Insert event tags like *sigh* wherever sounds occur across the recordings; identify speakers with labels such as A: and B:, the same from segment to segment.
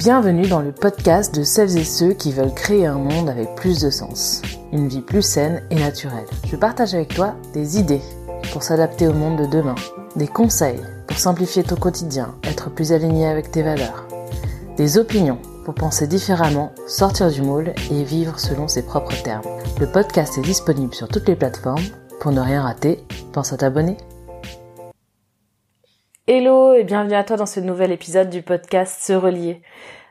A: Bienvenue dans le podcast de celles et ceux qui veulent créer un monde avec plus de sens, une vie plus saine et naturelle. Je partage avec toi des idées pour s'adapter au monde de demain, des conseils pour simplifier ton quotidien, être plus aligné avec tes valeurs, des opinions pour penser différemment, sortir du moule et vivre selon ses propres termes. Le podcast est disponible sur toutes les plateformes. Pour ne rien rater, pense à t'abonner. Hello et bienvenue à toi dans ce nouvel épisode du podcast Se Relier.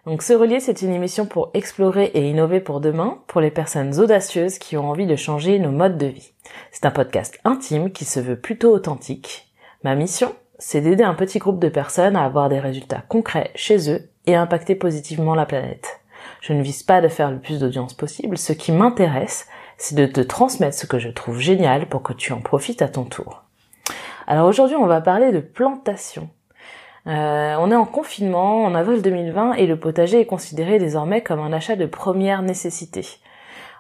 A: Donc Se Relier, c'est une émission pour explorer et innover pour demain, pour les personnes audacieuses qui ont envie de changer nos modes de vie. C'est un podcast intime qui se veut plutôt authentique. Ma mission, c'est d'aider un petit groupe de personnes à avoir des résultats concrets chez eux et impacter positivement la planète. Je ne vise pas de faire le plus d'audience possible, ce qui m'intéresse, c'est de te transmettre ce que je trouve génial pour que tu en profites à ton tour. Alors aujourd'hui, on va parler de plantation. Euh, on est en confinement en avril 2020 et le potager est considéré désormais comme un achat de première nécessité.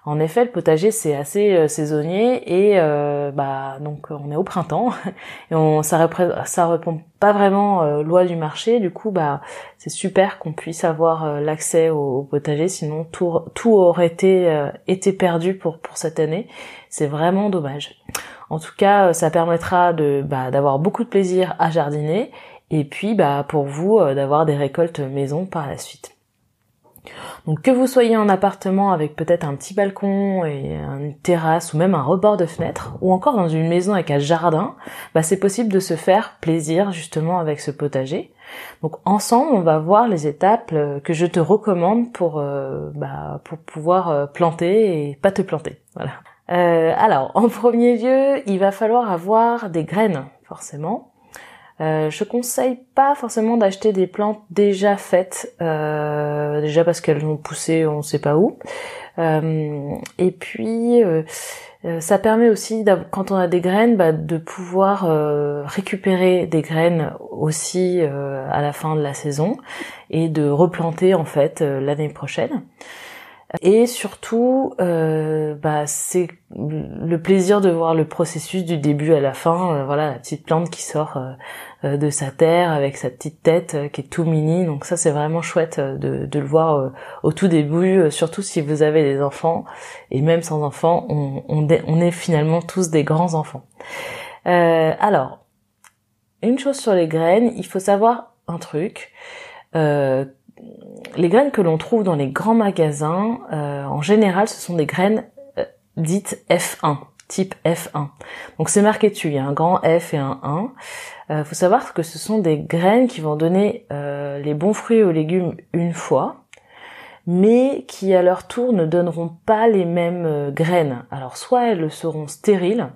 A: En effet, le potager c'est assez euh, saisonnier et euh, bah donc on est au printemps *laughs* et ça ça répond pas vraiment loi du marché. Du coup, bah c'est super qu'on puisse avoir l'accès au, potager, sinon tout, aurait été perdu pour cette année. C'est vraiment dommage. En tout cas, ça permettra de bah, d'avoir beaucoup de plaisir à jardiner et puis bah pour vous d'avoir des récoltes maison par la suite. Donc que vous soyez en appartement avec peut-être un petit balcon et une terrasse ou même un rebord de fenêtre, ou encore dans une maison avec un jardin, bah c'est possible de se faire plaisir justement avec ce potager. Donc ensemble, on va voir les étapes euh, que je te recommande pour euh, bah, pour pouvoir euh, planter et pas te planter. Voilà. Alors *laughs* en premier lieu, il va falloir avoir des graines forcément. Euh, je conseille pas forcément d'acheter des plantes déjà faites, euh, déjà parce qu'elles ont poussé on sait pas où. Euh, et puis euh, ça permet aussi, quand on a des graines, bah, de pouvoir récupérer des graines aussi à la fin de la saison et de replanter en fait l'année prochaine. Et surtout, euh, bah, c'est le plaisir de voir le processus du début à la fin. Euh, voilà, la petite plante qui sort euh, de sa terre avec sa petite tête qui est tout mini. Donc ça, c'est vraiment chouette de, le voir au tout début, surtout si vous avez des enfants. Et même sans enfants, on est finalement tous des grands enfants. alors, une chose sur les graines, il faut savoir un truc. Euh, les graines que l'on trouve dans les grands magasins, euh, en général, ce sont des graines euh, dites F1, type F1. Donc c'est marqué dessus, il y a un grand F et un 1. Euh, faut savoir que ce sont des graines qui vont donner les bons fruits aux légumes une fois, mais qui à leur tour ne donneront pas les mêmes graines. Alors soit elles seront stériles,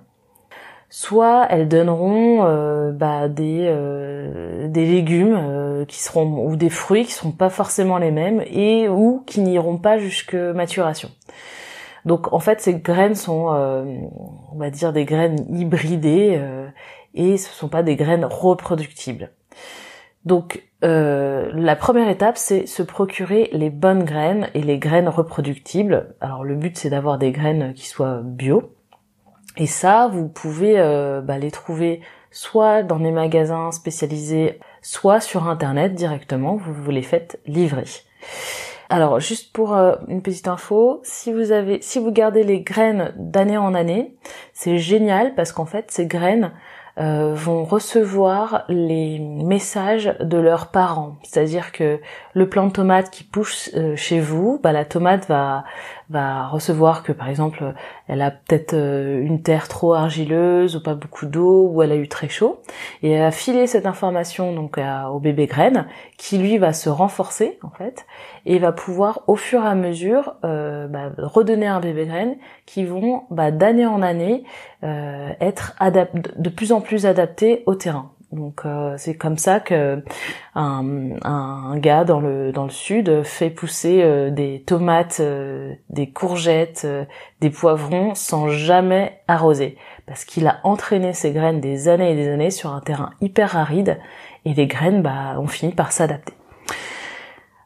A: soit elles donneront euh, bah, des euh, des légumes euh, qui seront ou des fruits qui seront pas forcément les mêmes et ou qui n'iront pas jusque maturation. Donc en fait ces graines sont on va dire des graines hybridées et ce sont pas des graines reproductibles. Donc la première étape c'est se procurer les bonnes graines et les graines reproductibles. Alors le but c'est d'avoir des graines qui soient bio et ça, vous pouvez euh, bah, les trouver soit dans des magasins spécialisés, soit sur internet directement, vous vous les faites livrer. Alors juste pour euh, une petite info, si vous avez si vous gardez les graines d'année en année, c'est génial parce qu'en fait ces graines euh, vont recevoir les messages de leurs parents. C'est-à-dire que le plant de tomate qui pousse chez vous, bah, la tomate va va recevoir que par exemple elle a peut-être euh, une terre trop argileuse ou pas beaucoup d'eau ou elle a eu très chaud et elle va filer cette information donc au bébé graine qui lui va se renforcer en fait et va pouvoir au fur et à mesure bah, redonner un bébé graine qui vont bah, d'année en année être de plus en plus adapté au terrain. Donc euh, c'est comme ça que un, gars dans le dans le sud fait pousser euh, des tomates, euh, des courgettes, des poivrons sans jamais arroser parce qu'il a entraîné ses graines des années et des années sur un terrain hyper aride et les graines bah ont fini par s'adapter.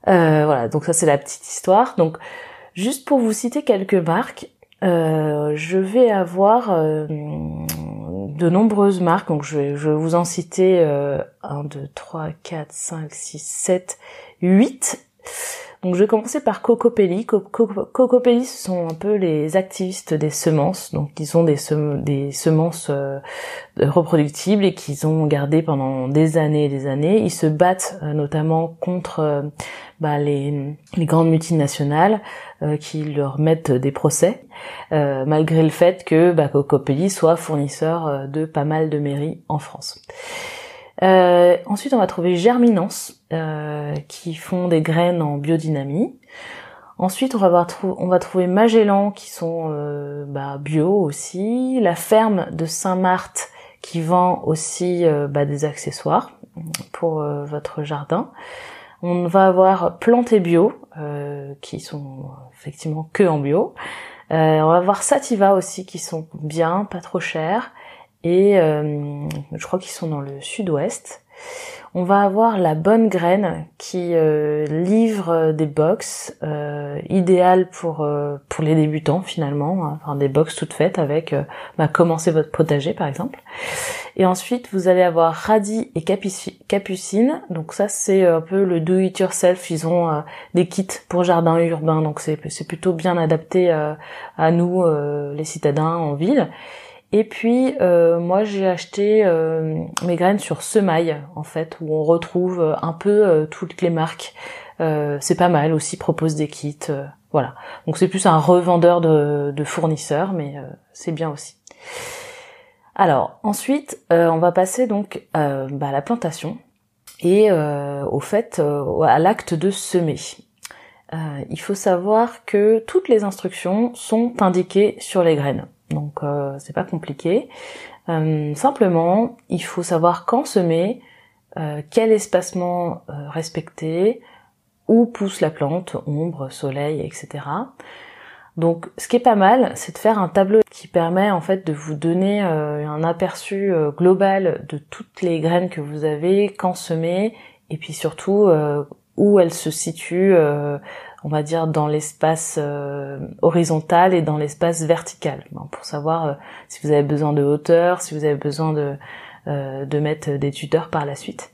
A: voilà, donc ça c'est la petite histoire. Donc juste pour vous citer quelques marques, je vais avoir de nombreuses marques, donc je vais, je vais vous en citer euh, 1, 2, 3, 4, 5, 6, 7, 8. Donc je vais commencer par Cocopelli. Cocopelli, ce sont un peu les activistes des semences. Donc ils ont des, des semences euh, reproductibles et qu'ils ont gardées pendant des années et des années. Ils se battent euh, notamment contre euh, bah, les, les, grandes multinationales qui leur mettent des procès, malgré le fait que bah, Cocopelli soit fournisseur de pas mal de mairies en France. Euh, ensuite, on va trouver Germinance, euh, qui font des graines en biodynamie. Ensuite, on va, on va trouver Magellan, qui sont euh, bah, bio aussi. La ferme de Saint-Marthe, qui vend aussi bah, des accessoires pour votre jardin. On va avoir Planté Bio, qui sont effectivement que en bio. on va avoir Sativa aussi, qui sont bien, pas trop chers et euh, je crois qu'ils sont dans le sud-ouest. On va avoir la bonne graine qui euh, livre des box euh, idéales pour pour les débutants finalement, hein. enfin des box toutes faites avec bah, commencer votre potager par exemple. Et ensuite vous allez avoir Radis et Capucine. Donc ça c'est un peu le do it yourself. Ils ont des kits pour jardin urbain, donc c'est c'est plutôt bien adapté à nous les citadins en ville. Et puis euh, moi j'ai acheté euh, mes graines sur Semaille en fait où on retrouve euh, un peu toutes les marques. c'est pas mal aussi, propose des kits, voilà. Donc c'est plus un revendeur de, fournisseurs, mais c'est bien aussi. Alors ensuite on va passer donc bah, à la plantation et au fait à l'acte de semer. il faut savoir que toutes les instructions sont indiquées sur les graines. Donc euh, c'est pas compliqué. Euh, simplement, il faut savoir quand semer, euh, quel espacement respecter, où pousse la plante, ombre, soleil, etc. Donc, ce qui est pas mal, c'est de faire un tableau qui permet en fait de vous donner un aperçu global de toutes les graines que vous avez, quand semer, et puis surtout où elles se situent on va dire dans l'espace euh, horizontal et dans l'espace vertical pour savoir euh, si vous avez besoin de hauteur, si vous avez besoin de euh, de mettre des tuteurs par la suite.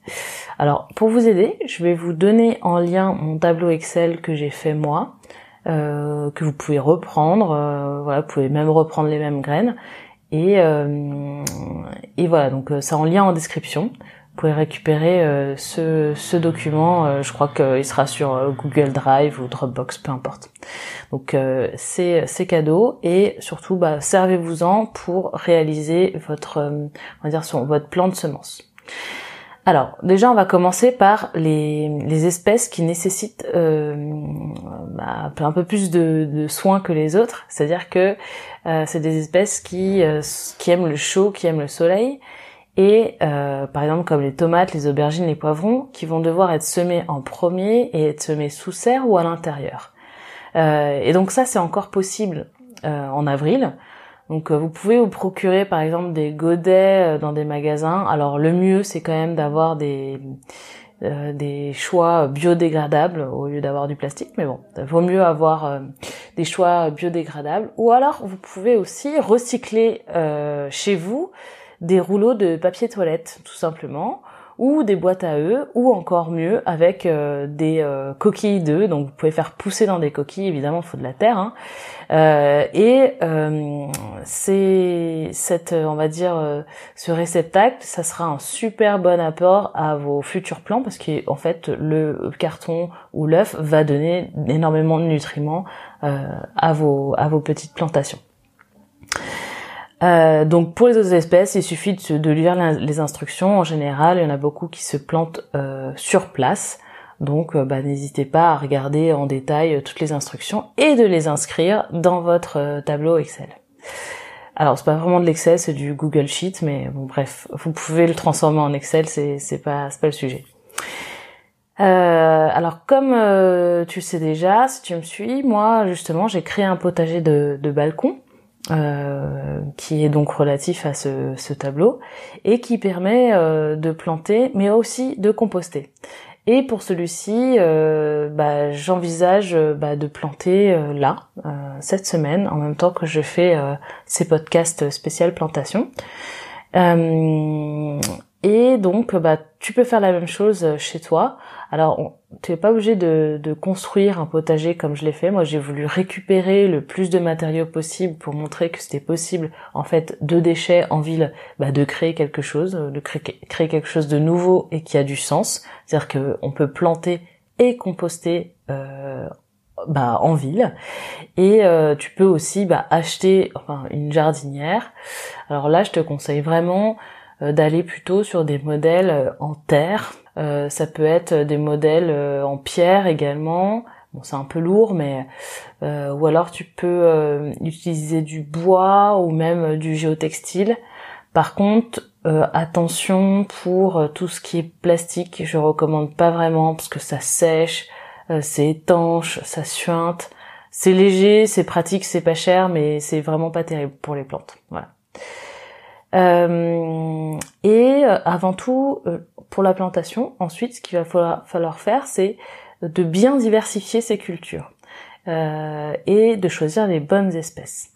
A: Alors pour vous aider, je vais vous donner en lien mon tableau Excel que j'ai fait moi, que vous pouvez reprendre. voilà, vous pouvez même reprendre les mêmes graines. Et, et voilà, donc c'est en lien en description. Pouvez récupérer euh, ce, ce, document, euh, je crois qu'il sera sur euh, Google Drive ou Dropbox, peu importe. Donc c'est cadeau et surtout bah, servez-vous-en pour réaliser votre on va dire sur votre plan de semences. Alors déjà on va commencer par les, les espèces qui nécessitent bah, un peu plus de, de, soins que les autres, c'est-à-dire que c'est des espèces qui, qui aiment le chaud, qui aiment le soleil et euh, par exemple comme les tomates, les aubergines, les poivrons, qui vont devoir être semés en premier et être semés sous serre ou à l'intérieur. Euh, et donc ça c'est encore possible euh, en avril. Donc vous pouvez vous procurer par exemple des godets dans des magasins. Alors le mieux c'est quand même d'avoir des des choix biodégradables au lieu d'avoir du plastique, mais bon, vaut mieux avoir des choix biodégradables. Ou alors vous pouvez aussi recycler chez vous des rouleaux de papier toilette, tout simplement, ou des boîtes à œufs, ou encore mieux avec euh, des euh, coquilles d'œufs. Donc vous pouvez faire pousser dans des coquilles, évidemment, il faut de la terre. Hein. Euh, et c'est cette, on va dire, ce réceptacle, ça sera un super bon apport à vos futurs plants parce qu'en fait le carton ou l'œuf va donner énormément de nutriments à vos à vos petites plantations. Euh, donc pour les autres espèces, il suffit de, lire les instructions. En général, il y en a beaucoup qui se plantent euh, sur place. Donc euh, bah, n'hésitez pas à regarder en détail toutes les instructions et de les inscrire dans votre tableau Excel. Alors c'est pas vraiment de l'Excel, c'est du Google Sheet, mais bon bref, vous pouvez le transformer en Excel, c'est pas c'est pas le sujet. alors comme tu sais déjà, si tu me suis, moi justement j'ai créé un potager de, de balcon euh, qui est donc relatif à ce, ce tableau et qui permet euh, de planter mais aussi de composter. Et pour celui-ci, euh, bah, j'envisage bah, de planter là cette semaine en même temps que je fais ces podcasts spécial plantation. Et donc, bah, tu peux faire la même chose euh, chez toi. Alors, tu n'es pas obligé de, construire un potager comme je l'ai fait. Moi, j'ai voulu récupérer le plus de matériaux possible pour montrer que c'était possible, en fait, de déchets en ville, bah, de créer quelque chose, de créer, quelque chose de nouveau et qui a du sens. C'est-à-dire qu'on peut planter et composter euh, bah, en ville. Et euh, tu peux aussi bah, acheter une jardinière. Alors là, je te conseille vraiment euh, d'aller plutôt sur des modèles euh, en terre. Euh, ça peut être des modèles en pierre également. Bon, c'est un peu lourd, mais ou alors tu peux utiliser du bois ou même du géotextile. Par contre, attention pour tout ce qui est plastique, je recommande pas vraiment parce que ça sèche, c'est étanche, ça suinte. C'est léger, c'est pratique, c'est pas cher, mais c'est vraiment pas terrible pour les plantes. Voilà. Euh, et euh, avant tout, euh, pour la plantation, ensuite, ce qu'il va falloir, faire, c'est de bien diversifier ses cultures et de choisir les bonnes espèces.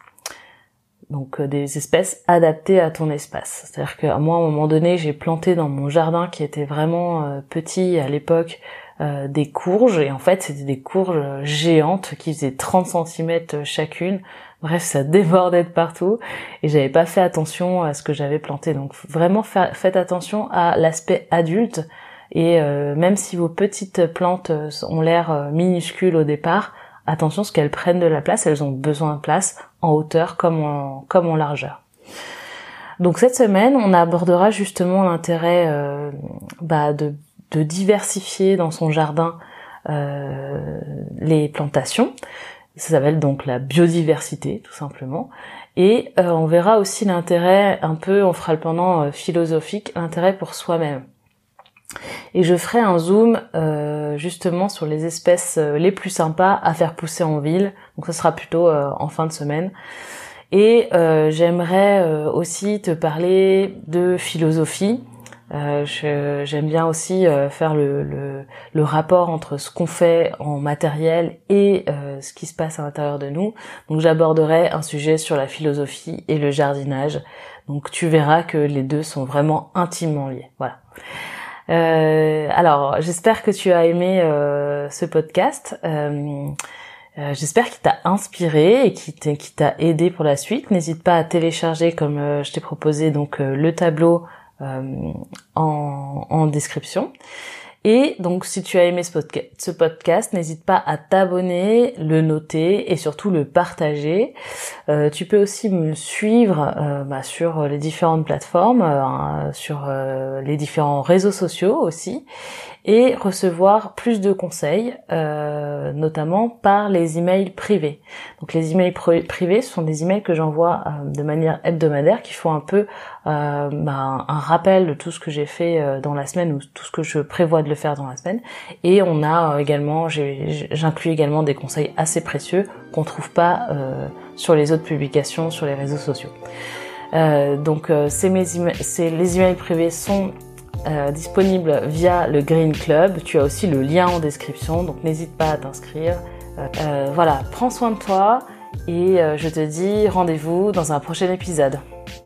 A: Donc des espèces adaptées à ton espace. C'est-à-dire que moi, à un moment donné, j'ai planté dans mon jardin qui était vraiment petit à l'époque des courges. Et en fait c'était des courges géantes qui faisaient 30 cm chacune. Bref, ça *laughs* débordait de partout. Et j'avais pas fait attention à ce que j'avais planté. Donc vraiment faites attention à l'aspect adulte. Et euh, même si vos petites plantes euh, ont l'air euh, minuscules au départ, attention ce qu'elles prennent de la place, elles ont besoin de place en hauteur comme en, comme en largeur. Donc cette semaine, on abordera justement l'intérêt bah, de, de, diversifier dans son jardin les plantations. Ça s'appelle donc la biodiversité, tout simplement. Et euh, on verra aussi l'intérêt, un peu, on fera le pendant euh, philosophique, l'intérêt pour soi-même. Et je ferai un zoom euh, justement sur les espèces les plus sympas à faire pousser en ville. Donc ça sera plutôt en fin de semaine. Et j'aimerais aussi te parler de philosophie euh, J'aime bien aussi euh, faire le, le, le, rapport entre ce qu'on fait en matériel et euh, ce qui se passe à l'intérieur de nous. Donc j'aborderai un sujet sur la philosophie et le jardinage. Donc tu verras que les deux sont vraiment intimement liés. Voilà. Euh, alors j'espère que tu as aimé euh, ce podcast. J'espère qu'il t'a inspiré et qu'il t'a aidé pour la suite. N'hésite pas à télécharger, comme je t'ai proposé, donc le tableau euh, en, en, description. Et donc si tu as aimé ce podcast, n'hésite pas à t'abonner, le noter et surtout le partager. Euh, tu peux aussi me suivre euh, bah, sur les différentes plateformes, euh, sur euh, les différents réseaux sociaux aussi et recevoir plus de conseils, euh, notamment par les emails privés. Donc les emails privés, ce sont des emails que j'envoie euh, de manière hebdomadaire, qui font un peu euh, bah, un rappel de tout ce que j'ai fait dans la semaine ou tout ce que je prévois de le faire dans la semaine. Et on a également, j'inclus également des conseils assez précieux qu'on trouve pas sur les autres publications sur les réseaux sociaux. donc c'est mes les emails privés sont euh, disponible via le Green Club. Tu as aussi le lien en description, donc n'hésite pas à t'inscrire. Euh, euh, voilà, prends soin de toi et je te dis rendez-vous dans un prochain épisode.